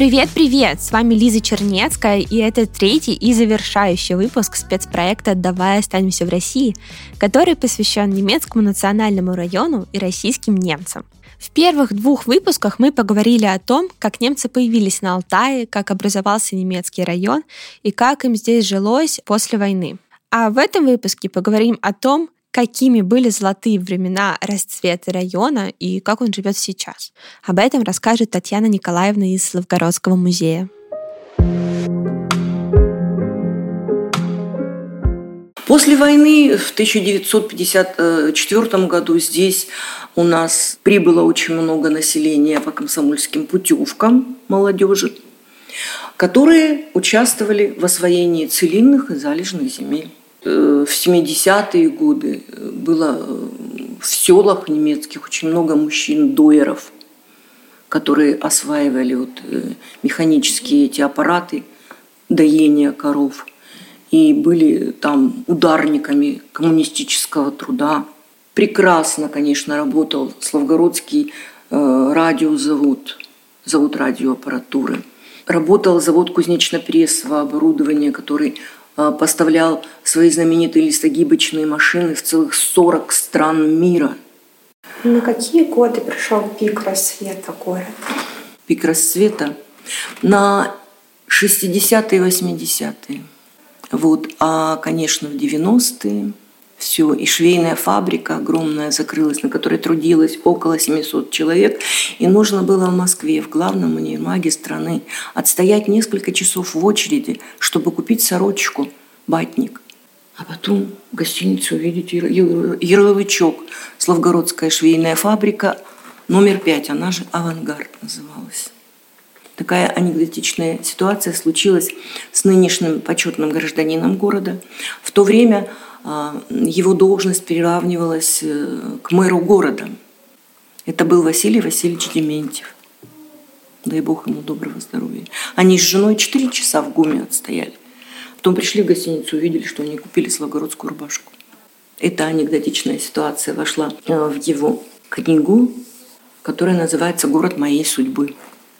Привет-привет! С вами Лиза Чернецкая, и это третий и завершающий выпуск спецпроекта «Давай останемся в России», который посвящен немецкому национальному району и российским немцам. В первых двух выпусках мы поговорили о том, как немцы появились на Алтае, как образовался немецкий район и как им здесь жилось после войны. А в этом выпуске поговорим о том, какими были золотые времена расцвета района и как он живет сейчас. Об этом расскажет Татьяна Николаевна из Славгородского музея. После войны в 1954 году здесь у нас прибыло очень много населения по комсомольским путевкам молодежи, которые участвовали в освоении целинных и залежных земель. Э, в 70-е годы было э, в селах немецких очень много мужчин-дойеров, которые осваивали вот э, механические эти аппараты доения коров и были там ударниками коммунистического труда. Прекрасно, конечно, работал Славгородский э, радиозавод, завод радиоаппаратуры. Работал завод кузнечно-прессового оборудования, который Э, поставлял свои знаменитые листогибочные машины в целых 40 стран мира. На какие годы пришел пик рассвета города? Пик рассвета на 60-е и 80-е. Вот. А, конечно, в 90-е все. И швейная фабрика огромная закрылась, на которой трудилось около 700 человек. И нужно было в Москве, в главном универмаге страны, отстоять несколько часов в очереди, чтобы купить сорочку, батник. А потом в гостинице увидеть ярлычок «Славгородская швейная фабрика», номер пять, она же «Авангард» называлась. Такая анекдотичная ситуация случилась с нынешним почетным гражданином города. В то время его должность приравнивалась э, к мэру города. Это был Василий Васильевич Дементьев. Дай бог ему доброго здоровья. Они с женой 4 часа в ГУМе отстояли. Потом пришли в гостиницу, увидели, что они купили славгородскую рубашку. Эта анекдотичная ситуация вошла э, в его книгу, которая называется «Город моей судьбы».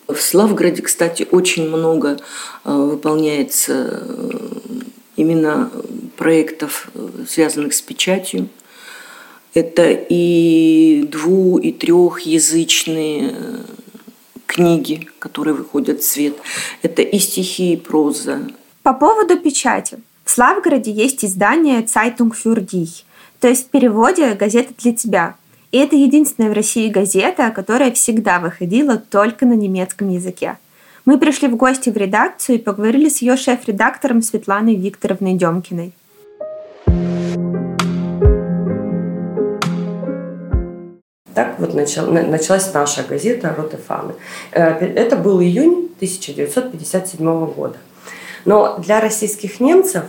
В Славгороде, кстати, очень много э, выполняется именно проектов, э, связанных с печатью. Это и дву-, и трехязычные э, книги, которые выходят в свет. Это и стихи, и проза. По поводу печати. В Славгороде есть издание «Zeitung für dich», то есть в переводе «Газета для тебя». И это единственная в России газета, которая всегда выходила только на немецком языке. Мы пришли в гости в редакцию и поговорили с ее шеф-редактором Светланой Викторовной Демкиной. Так вот началась наша газета «Роты Фаны». Э, это был июнь 1957 года. Но для российских немцев,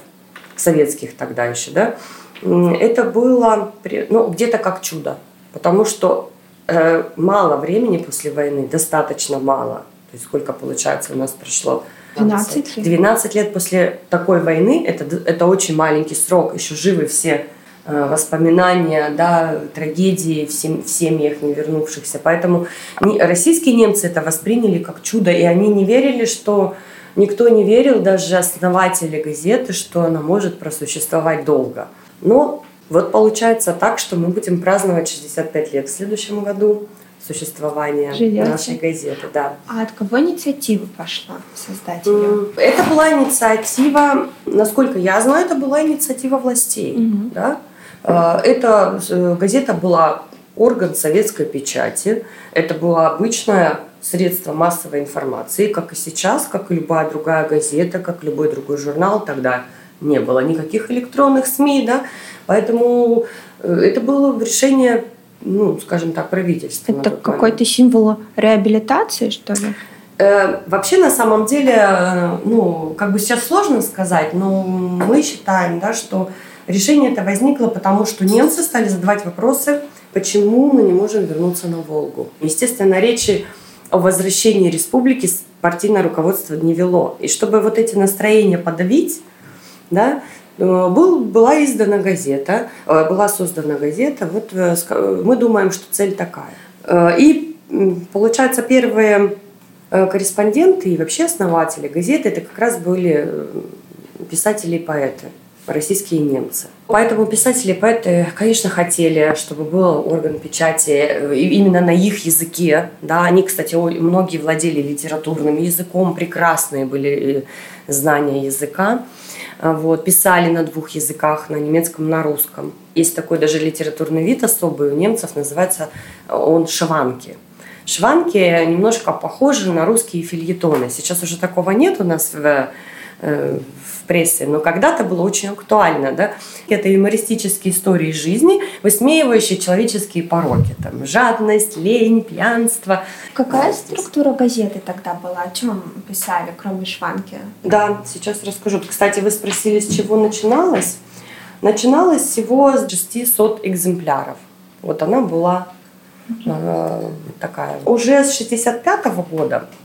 советских тогда еще, да, это было ну, где-то как чудо. Потому что э, мало времени после войны, достаточно мало. То есть сколько, получается, у нас прошло 12 лет. 12 лет после такой войны, это, это очень маленький срок, еще живы все воспоминания, да, трагедии в, сем, в семьях не вернувшихся. Поэтому не, российские немцы это восприняли как чудо, и они не верили, что никто не верил, даже основатели газеты, что она может просуществовать долго. Но вот получается так, что мы будем праздновать 65 лет в следующем году существования Живете. нашей газеты. Да. А от кого инициатива пошла создать ее? Это была инициатива, насколько я знаю, это была инициатива властей. Угу. Да? А, эта э, газета была орган советской печати. Это было обычное средство массовой информации, как и сейчас, как и любая другая газета, как любой другой журнал. Тогда не было никаких электронных СМИ, да, поэтому э, это было решение ну, скажем так, правительства. Это какой-то символ реабилитации, что ли? Э, вообще, на самом деле, э, ну, как бы сейчас сложно сказать, но мы считаем, да, что решение это возникло, потому что немцы стали задавать вопросы, почему мы не можем вернуться на Волгу. Естественно, речи о возвращении республики партийное руководство не вело. И чтобы вот эти настроения подавить, да, Э, был, была издана газета, э, была создана газета. Вот э, мы думаем, что цель такая. И получается первые корреспонденты и вообще основатели газеты это как раз были писатели и поэты российские немцы. Поэтому писатели и поэты, конечно, хотели, чтобы был орган печати э, именно на их языке. Да, они, кстати, многие владели литературным языком, прекрасные были знания языка. Вот, писали на двух языках, на немецком, на русском. Есть такой даже литературный вид особый у немцев, называется он шванки. Шванки немножко похожи на русские фильетоны. Сейчас уже такого нет у нас в, э, в прессе, но когда-то было очень актуально. Да? Это юмористические истории жизни, высмеивающие человеческие пороки. Там, жадность, лень, пьянство. Какая структура газеты тогда была? О чем писали, кроме шванки? Да, сейчас расскажу. Кстати, вы спросили, с чего начиналось? Начиналось всего с 600 экземпляров. Вот она была э, такая. Уже с 65 -го года э,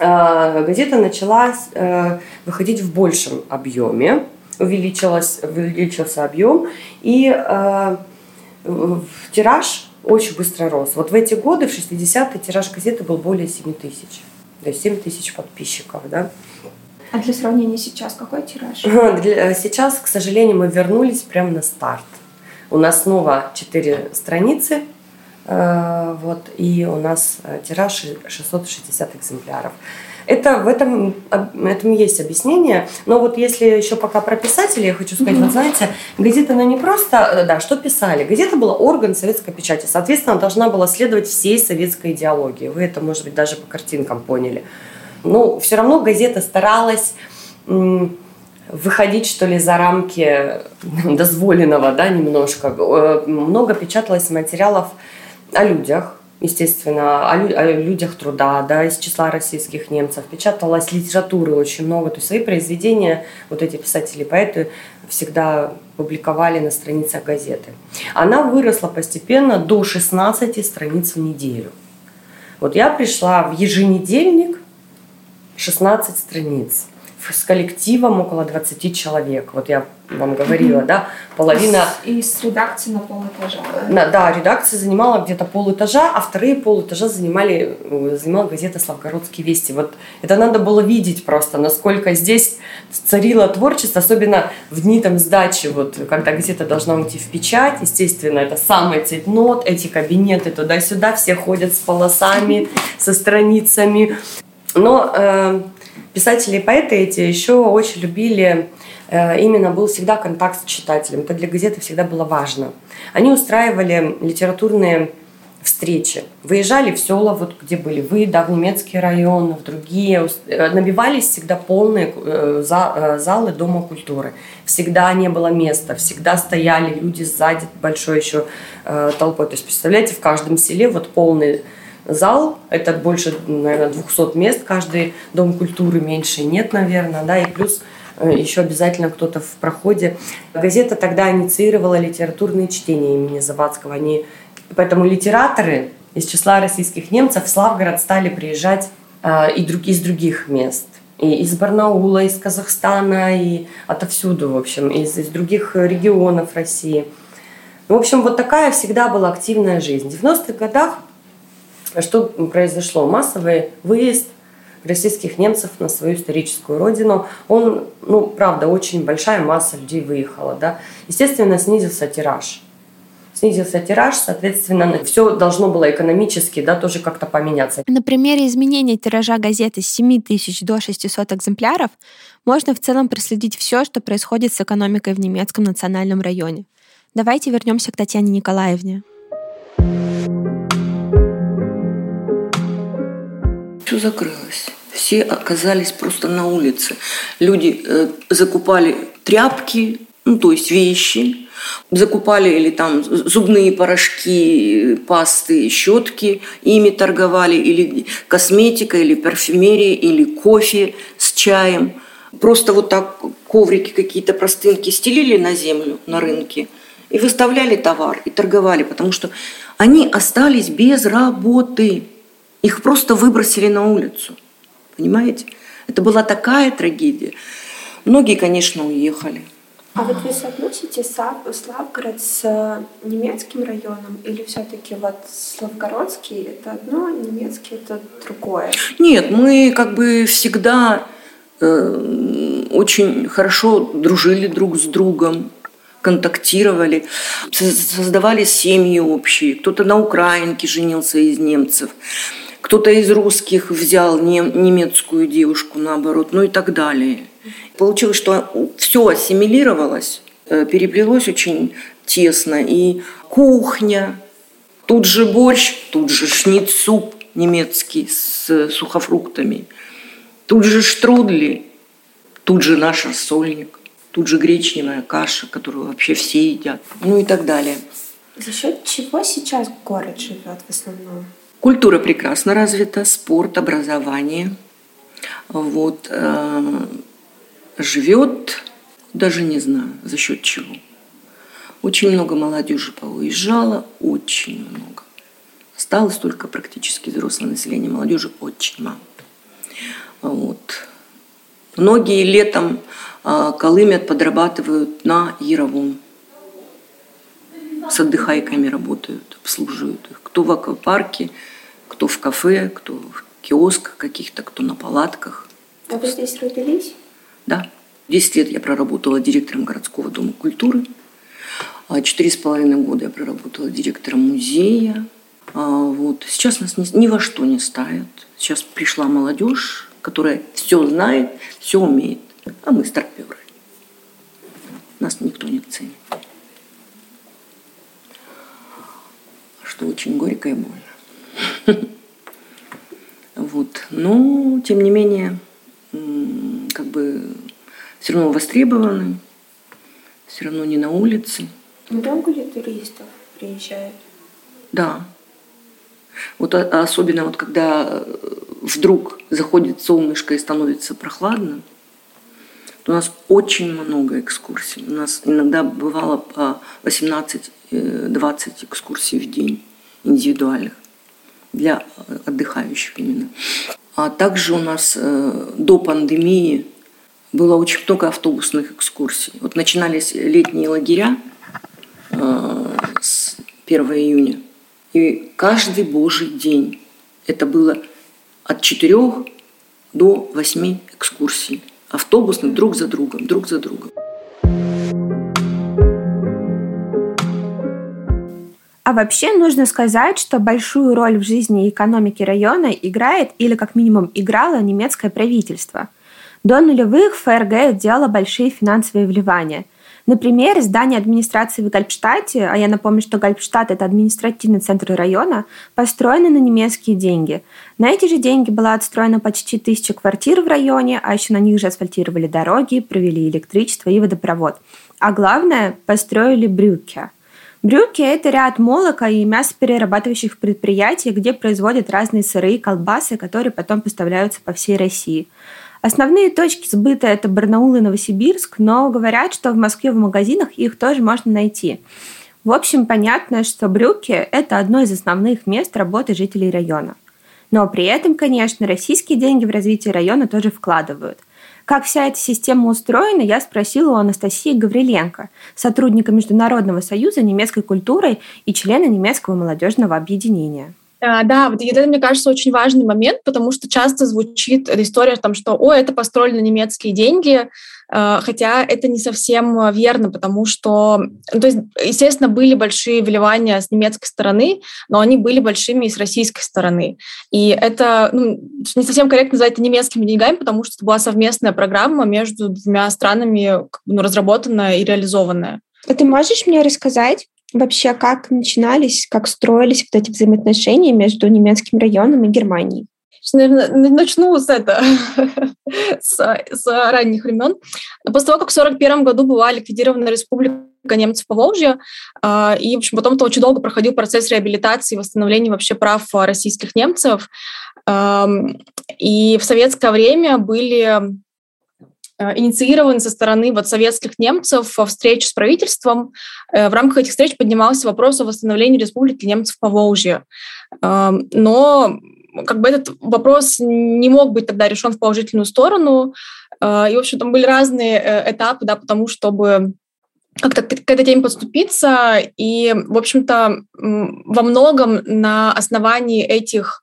газета начала э, выходить в большем объеме, увеличилась, увеличился объем, и э, тираж очень быстро рос. Вот в эти годы, в 60-е, тираж газеты был более 7 тысяч. То есть 7 тысяч подписчиков, да. А для сравнения сейчас какой тираж? Сейчас, к сожалению, мы вернулись прямо на старт. У нас снова 4 страницы, э, вот, и у нас э, тираж 660 экземпляров. Это в этом, этом есть объяснение. Но вот если еще пока про писателей, я хочу сказать, mm-hmm. вот знаете, газета, она не просто, э, да, что писали. Газета была орган советской печати. Соответственно, она должна была следовать всей советской идеологии. Вы это, может быть, даже по картинкам поняли. Но все равно газета старалась выходить, что ли, за рамки дозволенного, да, немножко. Э, много печаталось материалов о людях, естественно, о, лю- о людях труда, да, из числа российских немцев. Печаталась литературы очень много, то есть свои произведения вот эти писатели, поэты всегда публиковали на страницах газеты. Она выросла постепенно до 16 страниц в неделю. Вот я пришла в еженедельник, 16 страниц с коллективом около 20 человек. Вот я вам говорила, mm-hmm. да, половина... И с редакцией на полэтажа. Да? да, редакция занимала где-то полэтажа, а вторые полэтажа занимали, э, занимала газета «Славгородские вести». Вот это надо было видеть просто, насколько здесь царило творчество, особенно в дни там сдачи, вот, когда газета должна уйти в печать, естественно, это самый цветнот, эти кабинеты туда-сюда, все ходят с полосами, со страницами. Но э, писатели и поэты эти еще очень любили, именно был всегда контакт с читателем. Это для газеты всегда было важно. Они устраивали литературные встречи. Выезжали в села, вот где были вы, да, в немецкие районы, в другие. Э, набивались всегда полные э, залы Дома культуры. Всегда не было места, всегда стояли люди сзади большой еще толпой. То есть, представляете, в каждом селе вот полный зал, это больше, наверное, 200 мест, каждый дом культуры меньше нет, наверное, да, и плюс э, еще обязательно кто-то в проходе. Газета тогда инициировала литературные чтения имени Завадского. Они, поэтому литераторы из числа российских немцев в Славгород стали приезжать э, и из других мест. И из Барнаула, из Казахстана, и отовсюду, в общем, из, из других регионов России. В общем, вот такая всегда была активная жизнь. В 90-х годах что произошло? Массовый выезд российских немцев на свою историческую родину. Он, ну, правда, очень большая масса людей выехала, да. Естественно, снизился тираж. Снизился тираж, соответственно, все должно было экономически, да, тоже как-то поменяться. На примере изменения тиража газеты с 7 тысяч до 600 экземпляров можно в целом проследить все, что происходит с экономикой в немецком национальном районе. Давайте вернемся к Татьяне Николаевне. Все закрылось. Все оказались просто на улице. Люди э, закупали тряпки, ну, то есть вещи, закупали или там зубные порошки, пасты, щетки, ими торговали, или косметика, или парфюмерия, или кофе с чаем. Просто вот так коврики какие-то простынки стелили на землю, на рынке, и выставляли товар, и торговали, потому что они остались без работы. Их просто выбросили на улицу. Понимаете? Это была такая трагедия. Многие, конечно, уехали. А вот вы соотносите Славгород с э, немецким районом или все-таки вот Славгородский это одно, немецкий это другое? Нет, мы как бы всегда э, очень хорошо дружили друг с другом, контактировали, создавали семьи общие. Кто-то на украинке женился из немцев, кто-то из русских взял немецкую девушку, наоборот, ну и так далее. Получилось, что все ассимилировалось, э, переплелось очень тесно. И кухня, тут же борщ, тут же шницуп немецкий с сухофруктами, тут же штрудли, тут же наш рассольник, тут же гречневая каша, которую вообще все едят, ну и так далее. За счет чего сейчас город живет в основном? Культура прекрасно развита, спорт, образование. Вот. Э, живет, даже не знаю, за счет чего. Очень много молодежи поуезжало, очень много. Осталось только практически взрослое население, молодежи очень мало. Вот. Многие летом а, колымят, подрабатывают на Яровом. С отдыхайками работают, обслуживают их. Кто в аквапарке, кто в кафе, кто в киосках каких-то, кто на палатках. А вы здесь родились? Да. Десять лет я проработала директором городского дома культуры. А четыре с половиной года я проработала директором музея. А вот. Сейчас нас ни, ни во что не ставят. Сейчас пришла молодежь, которая все знает, все умеет. А мы старперы. Нас никто не ценит. Что очень горько и больно. Вот. Но, тем не менее, как бы все равно востребованы, все равно не на улице. Много ли туристов приезжает? Да. Вот особенно вот когда э, вдруг заходит солнышко и становится прохладно, у нас очень много экскурсий. У нас иногда бывало по 18-20 э, экскурсий в день индивидуальных для отдыхающих именно. А также у нас э, до пандемии было очень много автобусных экскурсий. Вот начинались летние лагеря э, с 1 июня. И каждый божий день это было от 4 до 8 экскурсий. Автобусных друг за другом, друг за другом. А вообще нужно сказать, что большую роль в жизни и экономике района играет или как минимум играло немецкое правительство. До нулевых ФРГ делало большие финансовые вливания. Например, здание администрации в Гальпштадте, а я напомню, что Гальпштадт – это административный центр района, построено на немецкие деньги. На эти же деньги была отстроена почти тысяча квартир в районе, а еще на них же асфальтировали дороги, провели электричество и водопровод. А главное, построили брюки – Брюки – это ряд молока и мясоперерабатывающих предприятий, где производят разные сыры и колбасы, которые потом поставляются по всей России. Основные точки сбыта – это Барнаул и Новосибирск, но говорят, что в Москве в магазинах их тоже можно найти. В общем, понятно, что брюки – это одно из основных мест работы жителей района. Но при этом, конечно, российские деньги в развитие района тоже вкладывают. Как вся эта система устроена, я спросила у Анастасии Гавриленко, сотрудника Международного союза немецкой культуры и члена немецкого молодежного объединения. А, да, вот это, мне кажется, очень важный момент, потому что часто звучит история, там, что «О, это построили на немецкие деньги», а, хотя это не совсем верно, потому что, ну, то есть, естественно, были большие вливания с немецкой стороны, но они были большими и с российской стороны. И это ну, не совсем корректно называть это немецкими деньгами, потому что это была совместная программа между двумя странами, ну, разработанная и реализованная. А ты можешь мне рассказать, вообще, как начинались, как строились вот эти взаимоотношения между немецким районом и Германией? Наверное, начну с это, с, с ранних времен. После того, как в 1941 году была ликвидирована республика немцев по Волжье, а, и, в общем, потом это очень долго проходил процесс реабилитации и восстановления вообще прав российских немцев. И в советское время были Э, инициированы со стороны вот советских немцев встреч с правительством. Э, в рамках этих встреч поднимался вопрос о восстановлении республики немцев по Волжье. Эм, но как бы этот вопрос не мог быть тогда решен в положительную сторону. Э, и, в общем, там были разные этапы, да, потому чтобы как-то к этой теме подступиться. И, в общем-то, во многом на основании этих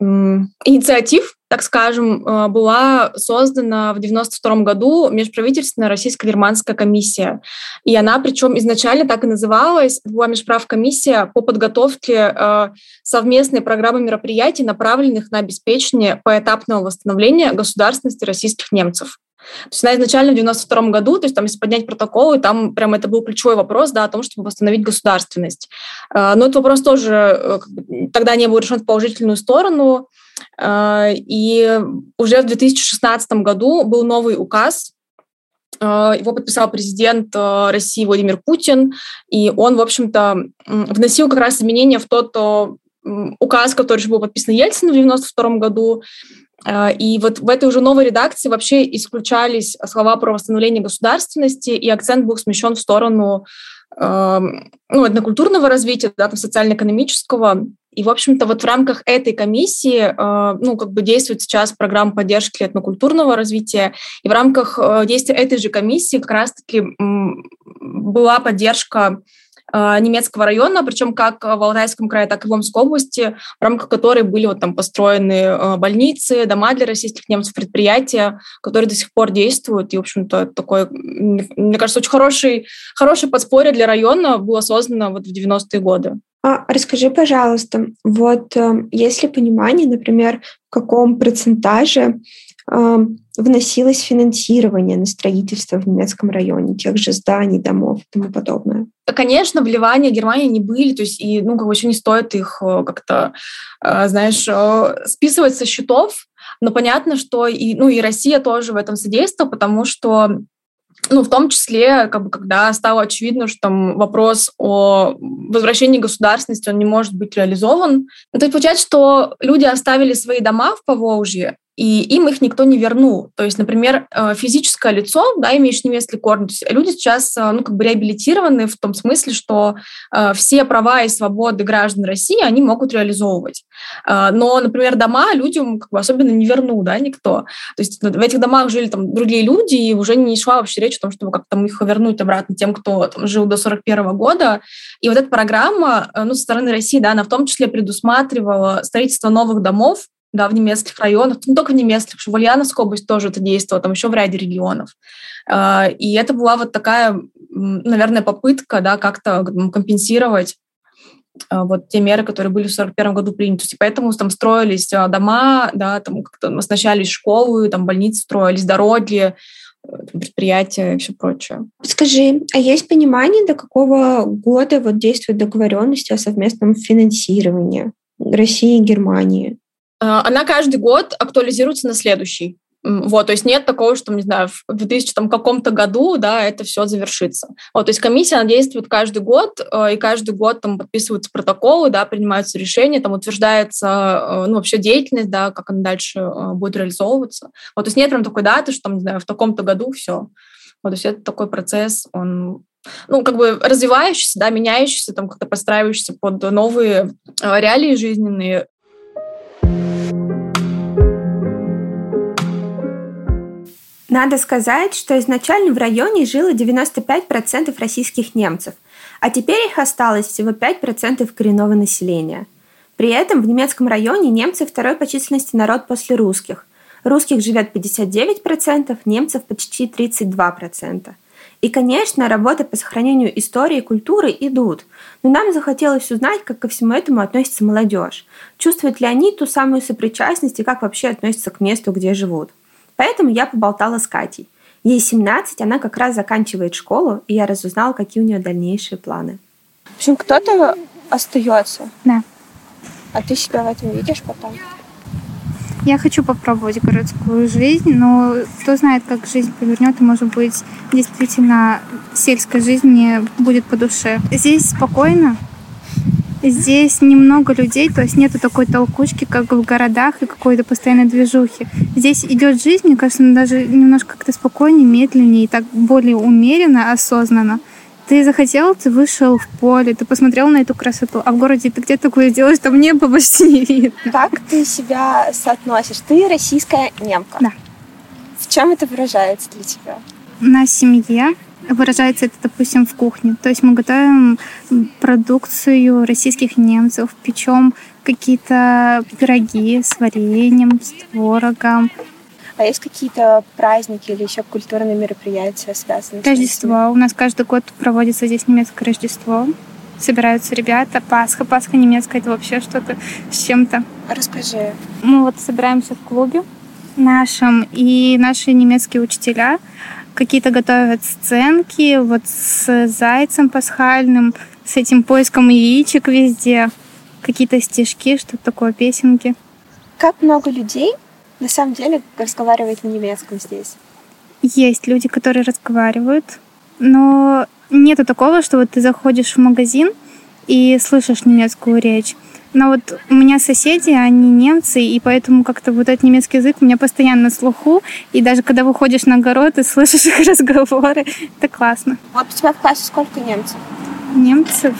инициатив, так скажем, э, была создана в 1992 году межправительственная российско-германская комиссия. И она, причем изначально так и называлась, была межправкомиссия по подготовке э, совместной программы мероприятий, направленных на обеспечение поэтапного восстановления государственности российских немцев. То есть она изначально в 92 году, то есть там, если поднять протоколы, там прям это был ключевой вопрос, да, о том, чтобы восстановить государственность. А, но этот вопрос тоже э, тогда не был решен в положительную сторону, а, и уже в 2016 году был новый указ, а, его подписал президент э, России Владимир Путин, и он, в общем-то, вносил как раз изменения в тот указ, который же был подписан Ельцином в 1992 году, и вот в этой уже новой редакции вообще исключались слова про восстановление государственности, и акцент был смещен в сторону э, ну, этнокультурного развития, да, там, социально-экономического. И, в общем-то, вот в рамках этой комиссии, э, ну, как бы действует сейчас программа поддержки этнокультурного развития, и в рамках э, действия этой же комиссии как раз-таки была поддержка а, немецкого района, причем как в Алтайском крае, так и в Омской области, в рамках которой были вот там построены а, больницы, дома для российских немцев, предприятия, которые до сих пор действуют. И, в общем-то, такой, мне кажется, очень хороший, хорошее подспорье для района было создано вот в 90-е годы. А, расскажи, пожалуйста, вот э, есть ли понимание, например, в каком процентаже вносилось финансирование на строительство в немецком районе, тех же зданий, домов и тому подобное? Конечно, вливания Германии не были, то есть, и, ну, как бы еще не стоит их э, как-то, э, знаешь, э, списывать со счетов, но понятно, что и, ну, и Россия тоже в этом содействовала, потому что ну, в том числе, как бы, когда стало очевидно, что там вопрос о возвращении государственности, он не может быть реализован. Ну, то есть получается, что люди оставили свои дома в Поволжье, и им их никто не вернул. То есть, например, э, физическое лицо, да, имеющее немецкий корень, люди сейчас, э, ну, как бы реабилитированы в том смысле, что э, все права и свободы граждан России они могут реализовывать. Но, например, дома людям как бы особенно не вернул, да, никто. То есть в этих домах жили там другие люди, и уже не шла вообще речь о том, чтобы как-то их вернуть обратно тем, кто там жил до 41 года. И вот эта программа, ну, со стороны России, да, она в том числе предусматривала строительство новых домов, да, в немецких районах, не только в немецких, в Ульяновской области тоже это действовало, там еще в ряде регионов. А, и это была вот такая, наверное, попытка, да, как-то компенсировать а, вот те меры, которые были в 1941 году приняты. И поэтому там строились а, дома, да, там как-то оснащались школы, там больницы строились, дороги, э, предприятия и все прочее. Скажи, а есть понимание, до какого года вот действует договоренность о совместном финансировании России и Германии? Э, она каждый год актуализируется на следующий. Вот, то есть нет такого, что, не знаю, в 2000 там, каком-то году, да, это все завершится. Вот, то есть комиссия, она действует каждый год, э, и каждый год там подписываются протоколы, да, принимаются решения, там утверждается, э, ну, вообще деятельность, да, как она дальше будет реализовываться. Вот, то есть нет прям такой даты, что, там, не знаю, в таком-то году все. Вот, то есть это такой процесс, он ну, как бы развивающийся, да, меняющийся, там, как-то подстраивающийся под новые реалии жизненные. Надо сказать, что изначально в районе жило 95% российских немцев, а теперь их осталось всего 5% коренного населения. При этом в немецком районе немцы второй по численности народ после русских. Русских живет 59%, немцев почти 32%. И, конечно, работы по сохранению истории и культуры идут, но нам захотелось узнать, как ко всему этому относится молодежь. Чувствуют ли они ту самую сопричастность и как вообще относятся к месту, где живут. Поэтому я поболтала с Катей. Ей 17, она как раз заканчивает школу, и я разузнала, какие у нее дальнейшие планы. В общем, кто-то остается. Да. А ты себя в этом видишь потом? Я хочу попробовать городскую жизнь, но кто знает, как жизнь повернет, и, может быть, действительно сельская жизнь мне будет по душе. Здесь спокойно, Здесь немного людей, то есть нету такой толкучки, как в городах и какой-то постоянной движухи. Здесь идет жизнь, мне кажется, даже немножко как-то спокойнее, медленнее и так более умеренно, осознанно. Ты захотел, ты вышел в поле, ты посмотрел на эту красоту, а в городе ты где такое делаешь, там небо почти не видно. Как ты себя соотносишь? Ты российская немка. Да. В чем это выражается для тебя? На семье, выражается это, допустим, в кухне. То есть мы готовим продукцию российских немцев, печем какие-то пироги с вареньем, с творогом. А есть какие-то праздники или еще культурные мероприятия, связанные с Рождество. У нас каждый год проводится здесь немецкое Рождество. Собираются ребята. Пасха. Пасха немецкая — это вообще что-то с чем-то. Расскажи. Мы вот собираемся в клубе нашем, и наши немецкие учителя какие-то готовят сценки вот с зайцем пасхальным, с этим поиском яичек везде, какие-то стишки, что-то такое, песенки. Как много людей на самом деле разговаривает на немецком здесь? Есть люди, которые разговаривают, но нету такого, что вот ты заходишь в магазин и слышишь немецкую речь. Но вот у меня соседи, они немцы, и поэтому как-то вот этот немецкий язык у меня постоянно на слуху. И даже когда выходишь на огород и слышишь их разговоры, это классно. Вот у тебя в классе сколько немцев? Немцев?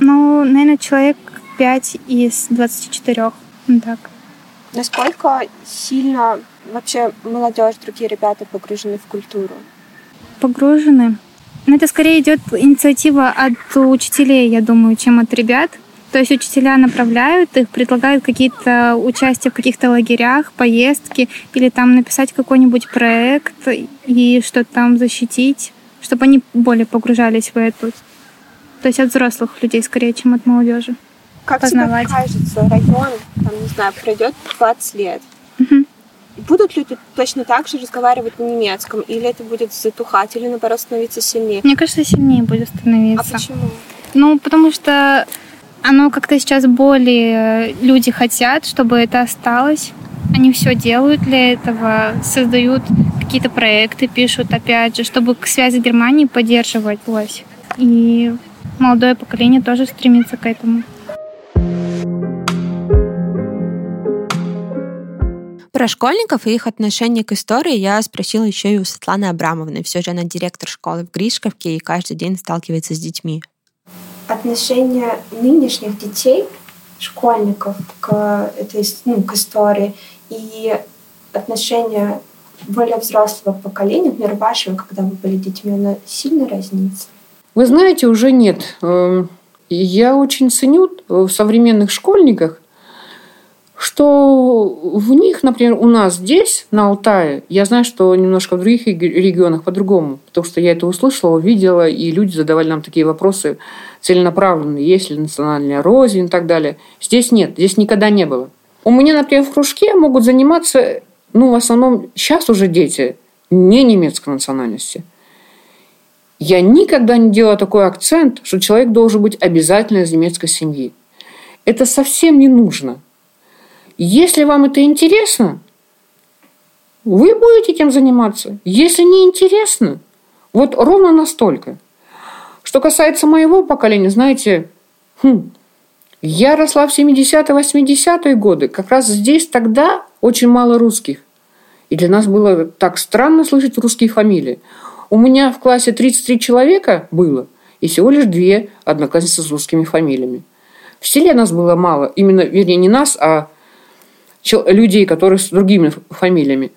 Ну, наверное, человек 5 из 24. Так. Насколько сильно вообще молодежь, другие ребята погружены в культуру? Погружены. Но ну, это скорее идет инициатива от учителей, я думаю, чем от ребят. То есть учителя направляют их, предлагают какие-то участия в каких-то лагерях, поездки, или там написать какой-нибудь проект и что-то там защитить, чтобы они более погружались в эту. То есть от взрослых людей скорее, чем от молодежи. Как тебе кажется, район, там, не знаю, пройдет 20 лет. Будут люди точно так же разговаривать на немецком, или это будет затухать, или наоборот становиться сильнее? Мне кажется, сильнее будет становиться. А почему? Ну, потому что оно как-то сейчас более люди хотят, чтобы это осталось. Они все делают для этого, создают какие-то проекты, пишут, опять же, чтобы к связи Германии поддерживать. И молодое поколение тоже стремится к этому. Про школьников и их отношение к истории я спросила еще и у Светланы Абрамовны. Все же она директор школы в Гришковке и каждый день сталкивается с детьми отношение нынешних детей, школьников к этой ну, к истории и отношение более взрослого поколения, например, вашего, когда вы были детьми, оно сильно разнится? Вы знаете, уже нет. Эм, я очень ценю в современных школьниках что в них, например, у нас здесь, на Алтае, я знаю, что немножко в других регионах по-другому, потому что я это услышала, увидела, и люди задавали нам такие вопросы целенаправленные, есть ли национальная рознь и так далее. Здесь нет, здесь никогда не было. У меня, например, в кружке могут заниматься, ну, в основном, сейчас уже дети не немецкой национальности. Я никогда не делала такой акцент, что человек должен быть обязательно из немецкой семьи. Это совсем не нужно – если вам это интересно, вы будете этим заниматься. Если не интересно, вот ровно настолько. Что касается моего поколения, знаете, хм, я росла в 70-80-е годы. Как раз здесь тогда очень мало русских. И для нас было так странно слышать русские фамилии. У меня в классе 33 человека было, и всего лишь две одноклассницы с русскими фамилиями. В селе нас было мало. Именно, вернее, не нас, а людей, которые с другими фамилиями.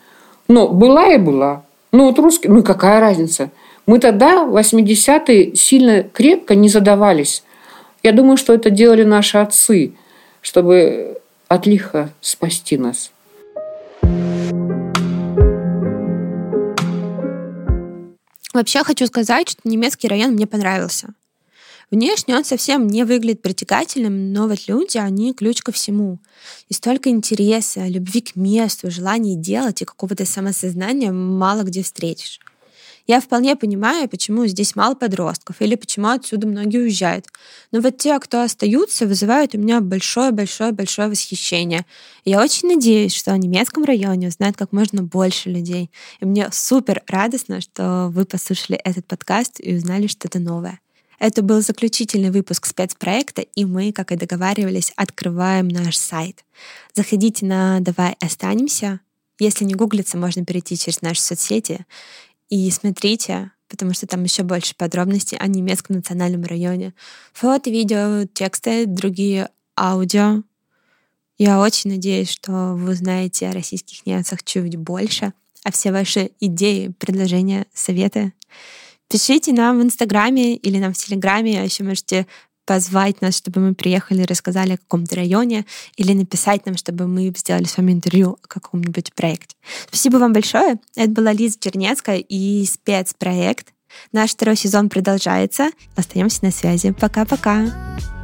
Но была и была. Ну, вот русский, ну, какая разница? Мы тогда, в 80-е, сильно крепко не задавались. Я думаю, что это делали наши отцы, чтобы от лиха спасти нас. Вообще хочу сказать, что немецкий район мне понравился. Внешне он совсем не выглядит притягательным, но вот люди, они ключ ко всему. И столько интереса, любви к месту, желания делать и какого-то самосознания мало где встретишь. Я вполне понимаю, почему здесь мало подростков или почему отсюда многие уезжают. Но вот те, кто остаются, вызывают у меня большое-большое-большое восхищение. И я очень надеюсь, что о немецком районе узнает как можно больше людей. И мне супер радостно, что вы послушали этот подкаст и узнали что-то новое. Это был заключительный выпуск спецпроекта, и мы, как и договаривались, открываем наш сайт. Заходите на «Давай останемся». Если не гуглиться, можно перейти через наши соцсети и смотрите, потому что там еще больше подробностей о немецком национальном районе. Фото, видео, тексты, другие аудио. Я очень надеюсь, что вы узнаете о российских немцах чуть больше, а все ваши идеи, предложения, советы Пишите нам в Инстаграме или нам в Телеграме, а еще можете позвать нас, чтобы мы приехали и рассказали о каком-то районе, или написать нам, чтобы мы сделали с вами интервью о каком-нибудь проекте. Спасибо вам большое. Это была Лиза Чернецкая и спецпроект. Наш второй сезон продолжается. Остаемся на связи. Пока-пока.